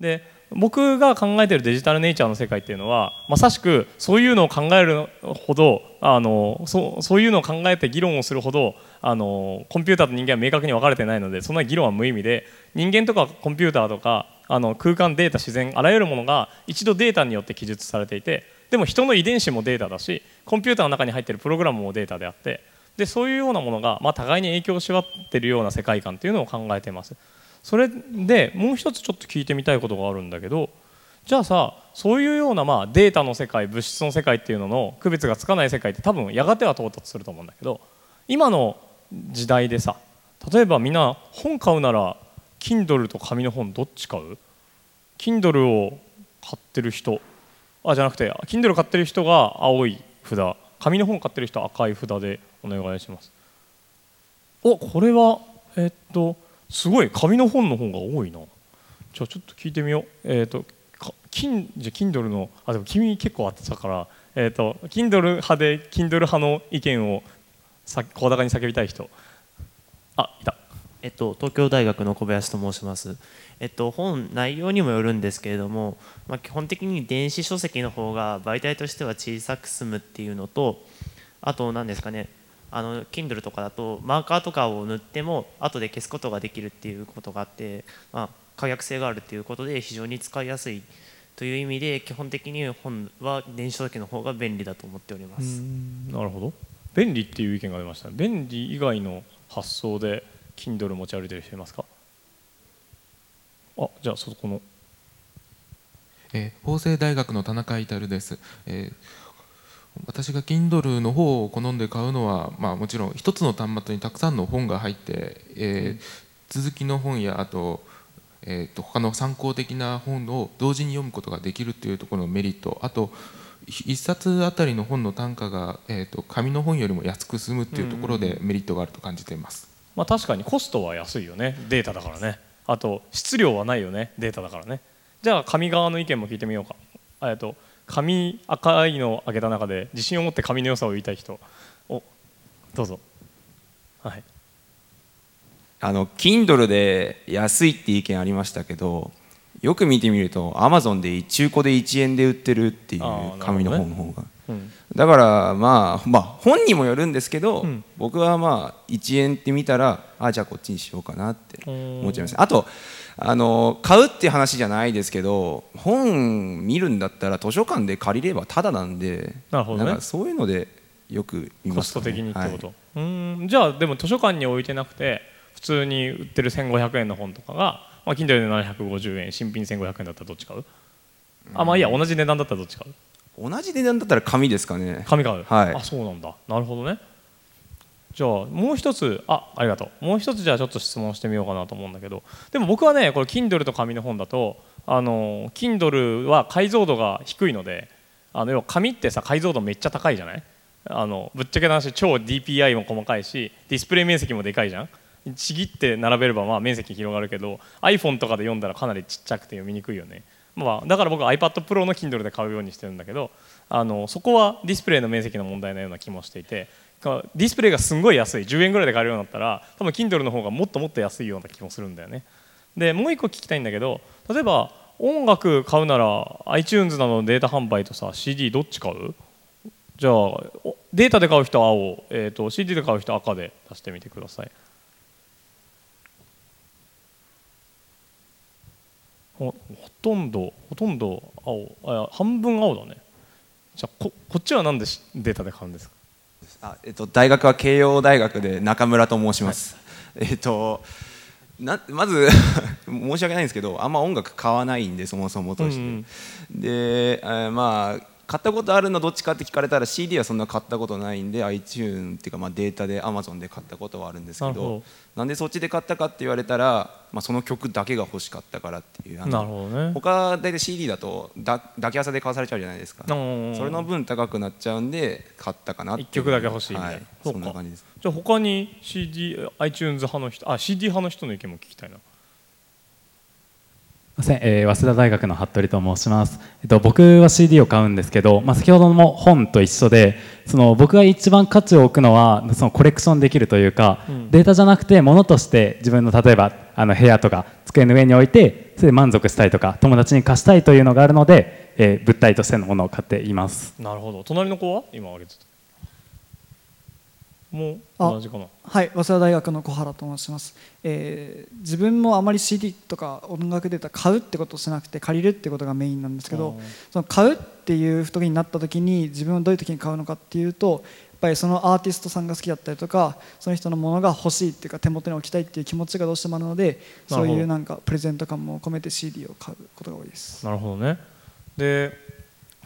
で僕が考えてるデジタルネイチャーの世界っていうのはまさしくそういうのを考えるほどあのそそういうのを考えて議論をするほどあのコンピューターと人間は明確に分かれてないのでそんな議論は無意味で人間とかコンピューターとかあの空間データ自然あらゆるものが一度データによって記述されていてでも人の遺伝子もデータだしコンピューターの中に入っているプログラムもデータであってでそういうようなものが、まあ、互いに影響し合っているような世界観というのを考えています。それでもう一つちょっと聞いてみたいことがあるんだけどじゃあさそういうようなまあデータの世界物質の世界っていうのの区別がつかない世界って多分やがては到達すると思うんだけど今の時代でさ例えばみんな本買うなら Kindle と紙の本どっち買う？Kindle を買ってる人あじゃなくて Kindle 買ってる人が青い札。紙の本買ってる人赤い札でお願いします。おこれはえっとすごい紙の本の方が多いな。じゃあちょっと聞いてみよう。えっ、とキンじゃ Kindle のあでも君結構あってたからえっ、と Kindle 派で Kindle 派の意見をさ声高に叫びたい人。あいた。えっと、東京大学の小林と申します、えっと、本内容にもよるんですけれども、まあ、基本的に電子書籍の方が媒体としては小さく済むっていうのとあと何ですかねあの Kindle とかだとマーカーとかを塗っても後で消すことができるっていうことがあって、まあ、可逆性があるっていうことで非常に使いやすいという意味で基本的に本は電子書籍の方が便利だと思っております。なるほど。便利っていう意見が出ました。便利以外の発想で Kindle 持ち歩いてる人いますか？あじゃあそこの、えー、法政大学の田中至です、えー、私が Kindle の方を好んで買うのは、まあ、もちろん一つの端末にたくさんの本が入って、えー、続きの本やあとえーと、他の参考的な本を同時に読むことができるというところのメリットあと1冊あたりの本の単価が、えーと、紙の本よりも安く済むというところでメリットがあると感じています、まあ、確かにコストは安いよねデータだからね。あと質量はないよねデータだからね。じゃあ紙側の意見も聞いてみようか。えっと紙赤いのを開けた中で自信を持って紙の良さを言いたい人。おどうぞ。はい。あの Kindle で安いって意見ありましたけどよく見てみるとアマゾンで中古で1円で売ってるっていう紙の本の方が、だからまあまあ本にもよるんですけど、うん、僕はまあ1円って見たらあじゃあこっちにしようかなって思っちゃいます。あとあの買うっていう話じゃないですけど本見るんだったら図書館で借りればただなんでなるほど、ね、そういうのでよく見ます、ね、コスト的にってこと、はい、うん。じゃあでも図書館に置いてなくて普通に売ってる1500円の本とかが、まあ、Kindle で750円新品1500円だったらどっち買う？あまあいいや同じ値段だったらどっち買う？同じ値段だったら紙ですかね。紙買う、はい、あそうなんだ。なるほどね。じゃあもう一つあありがとう。もう一つじゃあちょっと質問してみようかなと思うんだけど。でも僕はねこれ Kindle と紙の本だとあの Kindle は解像度が低いのであの要は紙ってさ解像度めっちゃ高いじゃない？あのぶっちゃけな話超 DPI も細かいしディスプレイ面積もでかいじゃん？ちぎって並べればまあ面積広がるけど iPhone とかで読んだらかなりちっちゃくて読みにくいよね、まあ、だから僕は iPad Pro の Kindle で買うようにしてるんだけどあのそこはディスプレイの面積の問題のような気もしていてディスプレイがすごい安い。10円ぐらいで買えるようになったら多分 Kindle の方がもっともっと安いような気もするんだよね。でもう一個聞きたいんだけど例えば音楽買うなら iTunes などのデータ販売とさ CD どっち買う？じゃあデータで買う人は青、えーと CD で買う人は赤で出してみてください。ほとんどほとんど青あ半分青だね。じゃあここっちは何でデータで買うんですか？あ、えっと、大学は慶応大学で中村と申します、はい、えっとなまず 申し訳ないんですけどあんま音楽買わないんでそもそもとして、うんうん、で、えまあ買ったことあるのどっちかって聞かれたら CD はそんな買ったことないんで iTune っていうかまあデータで Amazon で買ったことはあるんですけどなんでそっちで買ったかって言われたら、まあ、その曲だけが欲しかったからっていうなるほど、ね、他大体 CD だとだ抱き朝で買わされちゃうじゃないですか。それの分高くなっちゃうんで買ったかなって1曲だけ欲しいみたい。な、はい、そんな感じです。じゃあ他に CD iTunes 派の人あ CD 派の人の意見も聞きたいなません、えー、早稲田大学の服部と申します、えっと、僕は CD を買うんですけど、まあ、先ほども本と一緒でその僕が一番価値を置くのはそのコレクションできるというか、うん、データじゃなくて物として自分の例えばあの部屋とか机の上に置いてそれで満足したいとか友達に貸したいというのがあるので、えー、物体としてのものを買っています。なるほど。隣の子は？今挙げてたもう同じかなはい早稲田大学の小原と申します、えー、自分もあまり CD とか音楽データ買うってことをしなくて借りるってことがメインなんですけどその買うっていう時になった時に自分はどういう時に買うのかっていうとぱりそのアーティストさんが好きだったりとかその人のものが欲しいっていうか手元に置きたいっていう気持ちがどうしてもあるのでそういうなんかプレゼント感も込めて CD を買うことが多いです。なるほどね。で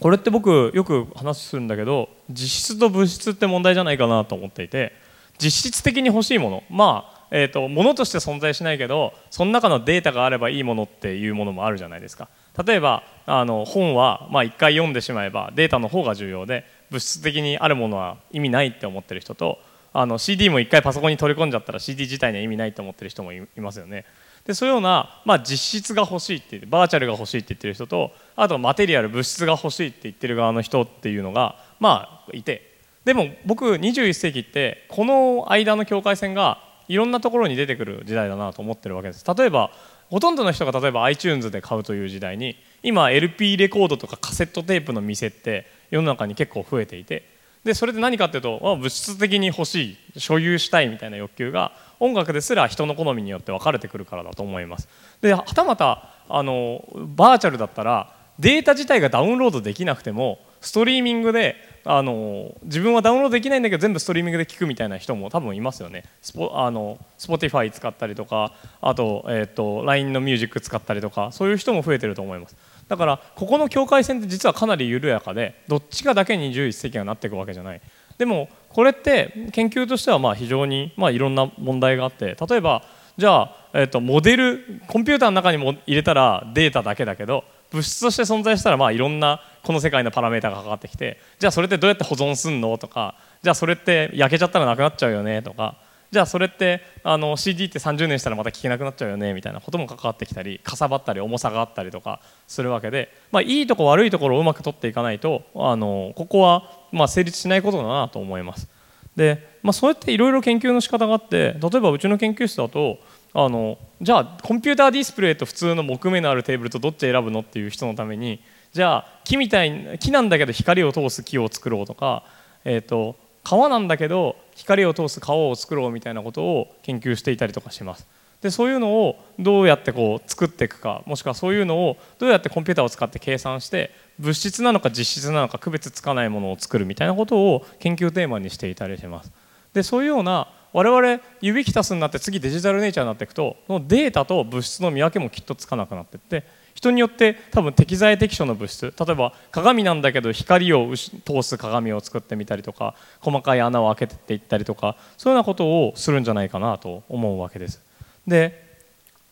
これって僕よく話するんだけど実質と物質って問題じゃないかなと思っていて実質的に欲しいもの。まあえーと、物として存在しないけどその中のデータがあればいいものっていうものもあるじゃないですか。例えばあの本は、まあ、1回読んでしまえばデータの方が重要で物質的にあるものは意味ないって思ってる人とあの CD も1回パソコンに取り込んじゃったら CD 自体には意味ないって思ってる人もいますよね。でそういうような、まあ、実質が欲しいってバーチャルが欲しいって言ってる人とあとマテリアル物質が欲しいって言ってる側の人っていうのがまあいて。でも僕21世紀ってこの間の境界線がいろんなところに出てくる時代だなと思ってるわけです。例えばほとんどの人が例えば iTunes で買うという時代に今 LP レコードとかカセットテープの店って世の中に結構増えていて。でそれで何かっていうと物質的に欲しい所有したいみたいな欲求が音楽ですら人の好みによって分かれてくるからだと思います。ではたまたあのバーチャルだったらデータ自体がダウンロードできなくてもストリーミングであの自分はダウンロードできないんだけど全部ストリーミングで聞くみたいな人も多分いますよね。スポあの Spotify 使ったりとかあと,、えーと、LINE のミュージック使ったりとかそういう人も増えてると思います。だからここの境界線って実はかなり緩やかでどっちかだけに21世紀がなっていくわけじゃない。でもこれって研究としてはまあ非常にまあいろんな問題があって例えばじゃあ、えー、とモデルコンピューターの中にも入れたらデータだけだけど物質として存在したらまあいろんなこの世界のパラメータがかかってきてじゃあそれってどうやって保存すんのとかじゃあそれって焼けちゃったらなくなっちゃうよねとかじゃあそれってあの CD って30年したらまた聴けなくなっちゃうよねみたいなことも関わってきたりかさばったり重さがあったりとかするわけで、まあ、いいとこ悪いところをうまく取っていかないとあのここはまあ成立しないことだなと思います。で、まあ、そうやっていろいろ研究の仕方があって例えばうちの研究室だとあのじゃあコンピューターディスプレイと普通の木目のあるテーブルとどっち選ぶのっていう人のためにじゃあ木みたい木なんだけど光を通す木を作ろうとか、えーと、川なんだけど光を通す川を作ろうみたいなことを研究していたりとかします。でそういうのをどうやってこう作っていくかもしくはそういうのをどうやってコンピューターを使って計算して物質なのか実質なのか区別つかないものを作るみたいなことを研究テーマにしていたりします。でそういうような我々ユビキタスになって次デジタルネイチャーになっていくとそのデータと物質の見分けもきっとつかなくなっていって人によって多分適材適所の物質例えば鏡なんだけど光を通す鏡を作ってみたりとか細かい穴を開けていったりとかそういうようなことをするんじゃないかなと思うわけです。で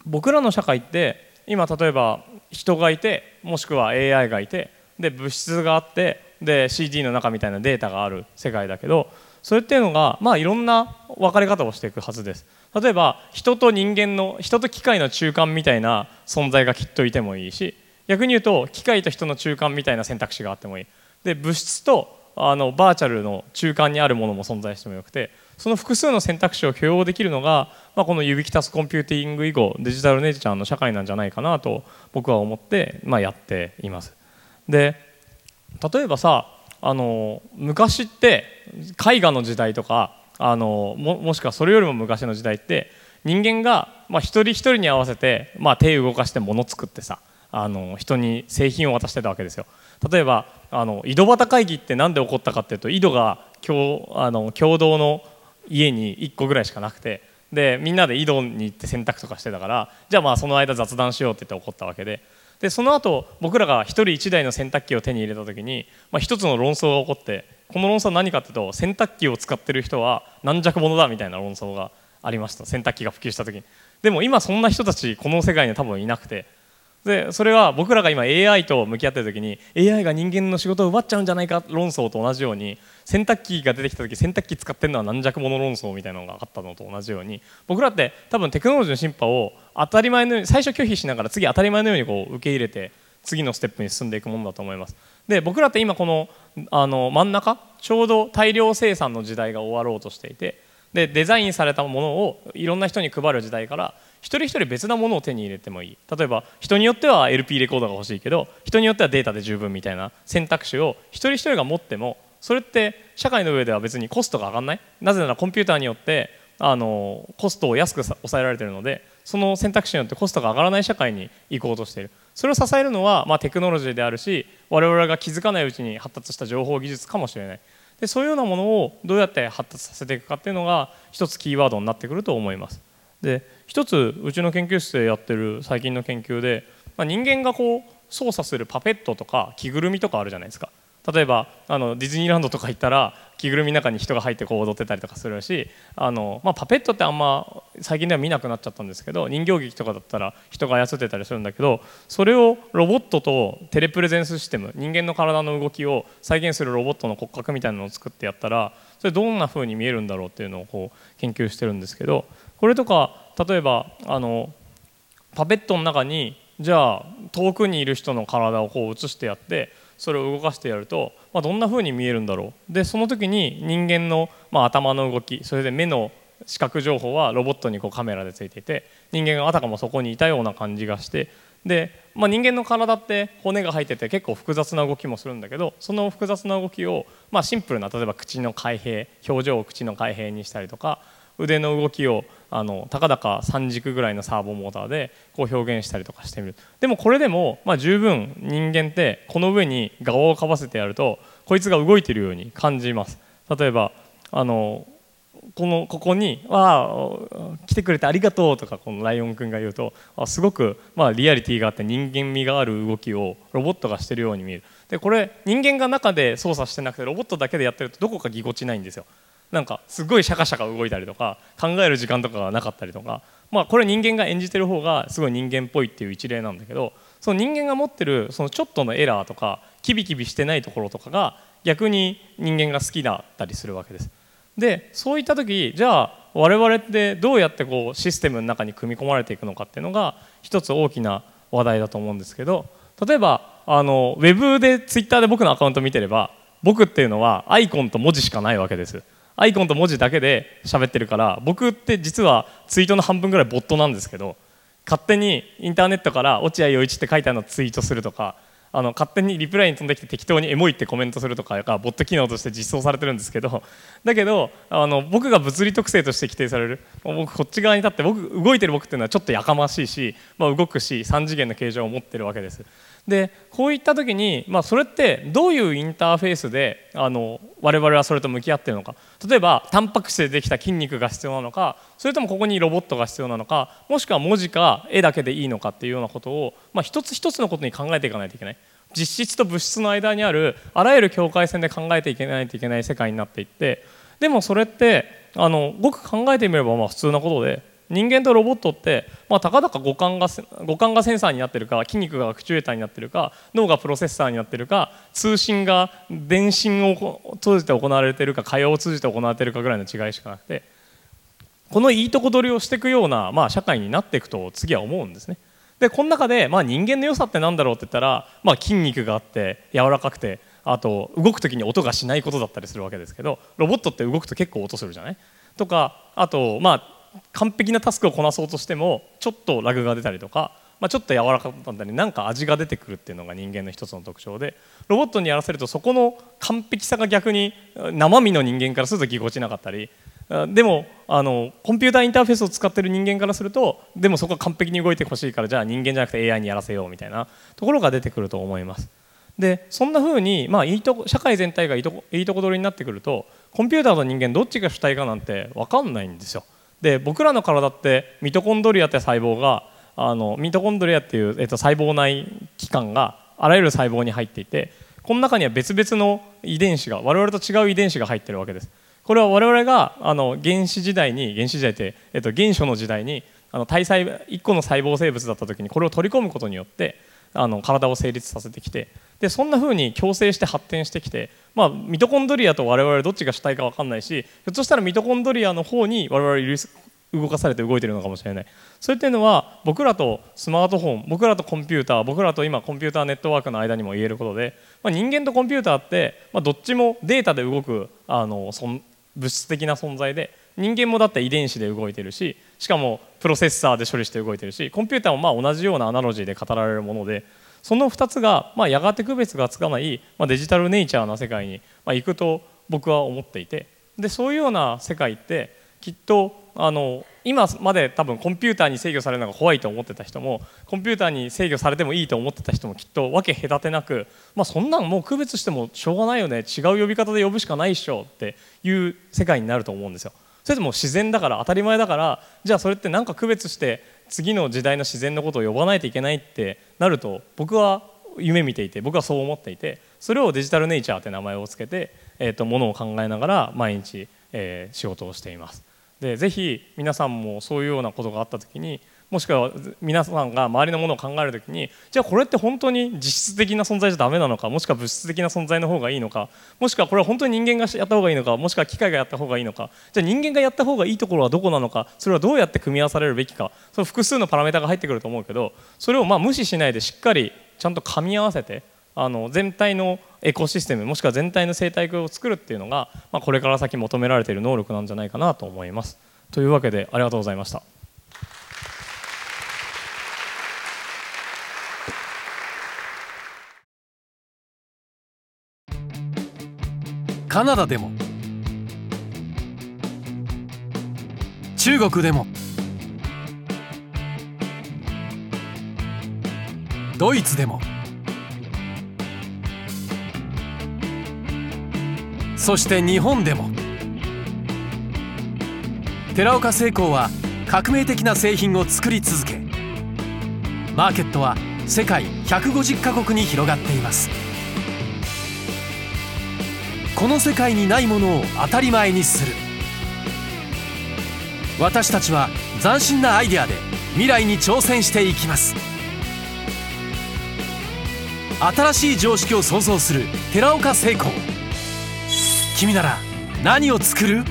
僕らの社会って今例えば人がいてもしくは AI がいてで物質があってで CD の中みたいなデータがある世界だけどそれっていうのが、まあ、いろんな分かれ方をしていくはずです。例えば人と人間の人と機械の中間みたいな存在がきっといてもいいし逆に言うと機械と人の中間みたいな選択肢があってもいい。で物質とあのバーチャルの中間にあるものも存在してもよくてその複数の選択肢を許容できるのが、まあ、このユビキタスコンピューティング以後デジタルネイチャーの社会なんじゃないかなと僕は思って、まあ、やっています。で例えばさあの昔って絵画の時代とかあのももしくはそれよりも昔の時代って人間が、まあ、一人一人に合わせて、まあ、手を動かして物作ってさあの人に製品を渡してたわけですよ。例えばあの井戸端会議って何で起こったかっていうと井戸が共あの共同の家に1個ぐらいしかなくてでみんなで井戸に行って洗濯とかしてたからじゃあまあその間雑談しようって言って起こったわけででその後僕らが1人1台の洗濯機を手に入れた時に、まあ、一つの論争が起こってこの論争は何かっていうと洗濯機を使ってる人は軟弱者だみたいな論争がありました。洗濯機が普及した時に。でも今そんな人たちこの世界には多分いなくてでそれは僕らが今 AI と向き合ってる時に AI が人間の仕事を奪っちゃうんじゃないか論争と同じように洗濯機が出てきた時洗濯機使ってるのは軟弱者論争みたいなのがあったのと同じように僕らって多分テクノロジーの進歩を当たり前のように最初拒否しながら次当たり前のようにこう受け入れて次のステップに進んでいくものだと思います。で僕らって今このあの真ん中ちょうど大量生産の時代が終わろうとしていてでデザインされたものをいろんな人に配る時代から一人一人別なものを手に入れてもいい。例えば人によっては LP レコーダーが欲しいけど人によってはデータで十分みたいな選択肢を一人一人が持ってもそれって社会の上では別にコストが上がらない？なぜならコンピューターによってあのコストを安く抑えられてるのでその選択肢によってコストが上がらない社会に行こうとしている。それを支えるのは、まあ、テクノロジーであるし我々が気づかないうちに発達した情報技術かもしれない。でそういうようなものをどうやって発達させていくかっていうのが一つキーワードになってくると思います。で一つうちの研究室でやってる最近の研究で、まあ、人間がこう操作するパペットとか着ぐるみとかあるじゃないですか。例えばあのディズニーランドとか行ったら着ぐるみの中に人が入ってこう踊ってたりとかするしあの、まあ、パペットってあんま最近では見なくなっちゃったんですけど人形劇とかだったら人が操ってたりするんだけどそれをロボットとテレプレゼンスシステム人間の体の動きを再現するロボットの骨格みたいなのを作ってやったらそれどんな風に見えるんだろうっていうのをこう研究してるんですけどこれとか例えばあのパペットの中にじゃあ遠くにいる人の体をこう映してやってそれを動かしてやると、まあ、どんな風に見えるんだろう。でその時に人間の、まあ、頭の動きそれで目の視覚情報はロボットにこうカメラでついていて人間があたかもそこにいたような感じがしてで、まあ、人間の体って骨が入ってて結構複雑な動きもするんだけどその複雑な動きを、まあ、シンプルな例えば口の開閉表情を口の開閉にしたりとか腕の動きをあのたかだか3軸ぐらいのサーボモーターでこう表現したりとかしてみる。でもこれでも、まあ、十分人間ってこの上に側をかばせてやるとこいつが動いてるように感じます。例えばあのこのここに「わあ来てくれてありがとう」とかこのライオンくんが言うとあすごく、まあ、リアリティがあって人間味がある動きをロボットがしてるように見える。でこれ人間が中で操作してなくてロボットだけでやってるとどこかぎこちないんですよ。なんかすごいシャカシャカ動いたりとか考える時間とかがなかったりとかまあこれ人間が演じてる方がすごい人間っぽいっていう一例なんだけどその人間が持ってるそのちょっとのエラーとかキビキビしてないところとかが逆に人間が好きだったりするわけです。でそういった時じゃあ我々ってどうやってこうシステムの中に組み込まれていくのかっていうのが一つ大きな話題だと思うんですけど例えばあのウェブでツイッターで僕のアカウント見てれば僕っていうのはアイコンと文字しかないわけです。アイコンと文字だけで喋ってるから僕って実はツイートの半分ぐらいボットなんですけど勝手にインターネットから落合陽一って書いてあるのをツイートするとかあの勝手にリプライに飛んできて適当にエモいってコメントするとかがボット機能として実装されてるんですけどだけどあの僕が物理特性として規定される僕こっち側に立って僕動いてる僕っていうのはちょっとやかましいし、まあ、動くし3次元の形状を持ってるわけです。でこういった時に、まあ、それってどういうインターフェースであの我々はそれと向き合っているのか。例えばタンパク質でできた筋肉が必要なのかそれともここにロボットが必要なのかもしくは文字か絵だけでいいのかっていうようなことを、まあ、一つ一つのことに考えていかないといけない。実質と物質の間にあるあらゆる境界線で考えていけないといけない世界になっていってでもそれってあのごく考えてみればまあ普通なことで人間とロボットって、まあ、たかだか五感が五感がセンサーになってるか筋肉がアクチュエーターになってるか脳がプロセッサーになってるか通信が電信を通じて行われてるか会話を通じて行われてるかぐらいの違いしかなくてこのいいとこ取りをしていくような、まあ、社会になっていくと次は思うんですね。でこの中で、まあ、人間の良さって何だろうって言ったら、まあ、筋肉があって柔らかくてあと動く時に音がしないことだったりするわけですけどロボットって動くと結構音するじゃない？とかあとまあ完璧なタスクをこなそうとしてもちょっとラグが出たりとか、まあ、ちょっと柔らかかったりなんか味が出てくるっていうのが人間の一つの特徴でロボットにやらせるとそこの完璧さが逆に生身の人間からするとぎこちなかったりでもあのコンピューターインターフェースを使ってる人間からするとでもそこは完璧に動いてほしいからじゃあ人間じゃなくて AI にやらせようみたいなところが出てくると思います。でそんな風にまあいいと社会全体がいいとこいいとこ取りになってくるとコンピューターと人間どっちが主体かなんて分かんないんですよ。で僕らの体ってミトコンドリアって細胞があのミトコンドリアっていう、えっと、細胞内器官があらゆる細胞に入っていてこの中には別々の遺伝子が我々と違う遺伝子が入ってるわけです。これは我々があの原始時代に原始時代って、えっと、原初の時代にあの体細1個の細胞生物だった時にこれを取り込むことによってあの体を成立させてきてでそんな風に共生して発展してきて、まあ、ミトコンドリアと我々どっちが主体か分かんないしひょっとしたらミトコンドリアの方に我々動かされて動いてるのかもしれない。それっていうのは僕らとスマートフォン僕らとコンピューター僕らと今コンピューターネットワークの間にも言えることで、まあ、人間とコンピューターって、まあ、どっちもデータで動くあのそ物質的な存在で人間もだって遺伝子で動いてるししかもプロセッサーで処理して動いてるしコンピューターもまあ同じようなアナロジーで語られるものでその2つがまあやがて区別がつかない、まあ、デジタルネイチャーな世界にまあ行くと僕は思っていてでそういうような世界ってきっとあの今まで多分コンピューターに制御されるのが怖いと思ってた人もコンピューターに制御されてもいいと思ってた人もきっと分け隔てなく、まあ、そんなんもう区別してもしょうがないよね違う呼び方で呼ぶしかないっしょっていう世界になると思うんですよ。それとも自然だから当たり前だからじゃあそれって何か区別して次の時代の自然のことを呼ばないといけないってなると僕は夢見ていて僕はそう思っていてそれをデジタルネイチャーって名前を付けて、えー、とものを考えながら毎日、えー、仕事をしています。でぜひ皆さんもそういうようなことがあった時にもしくは皆さんが周りのものを考える時にじゃあこれって本当に実質的な存在じゃダメなのかもしくは物質的な存在の方がいいのかもしくはこれは本当に人間がやった方がいいのかもしくは機械がやった方がいいのかじゃあ人間がやった方がいいところはどこなのかそれはどうやって組み合わされるべきかその複数のパラメータが入ってくると思うけどそれをま無視しないでしっかりちゃんと噛み合わせてあの全体のエコシステムもしくは全体の生態系を作るっていうのが、まあ、これから先求められている能力なんじゃないかなと思います。というわけでありがとうございました。カナダでも中国でもドイツでもそして日本でも。寺岡製鋼は革命的な製品を作り続けマーケットは世界150カ国に広がっています。この世界にないものを当たり前にする。私たちは斬新なアイデアで未来に挑戦していきます。新しい常識を創造する寺岡製鋼。君なら何を作る？